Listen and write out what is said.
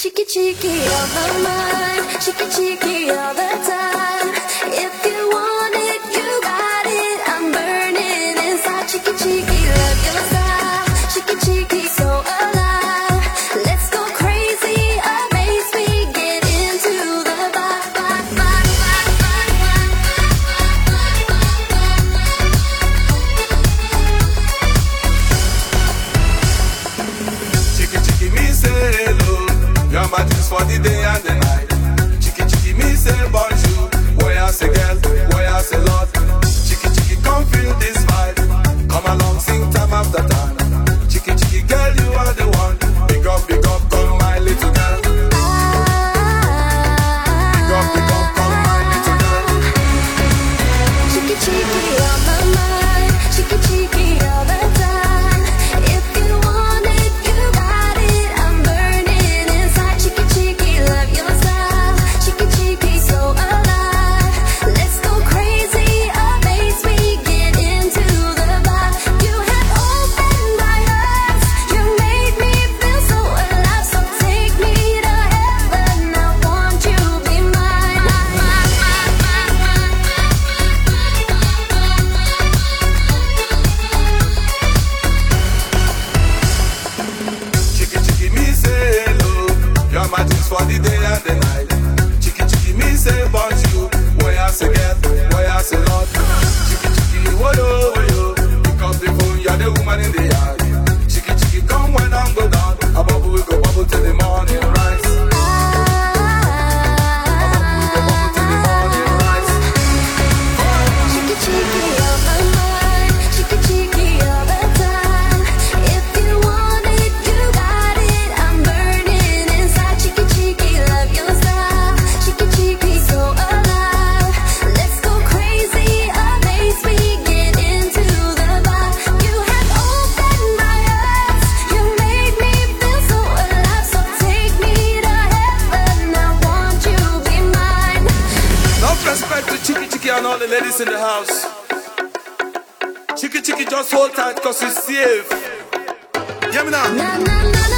Cheeky cheeky on my mind, cheeky cheeky all the time. If you for the day and the night. and all the ladies in the house. Chicky chicky, just hold tight, cause it's safe. Yeah, me now.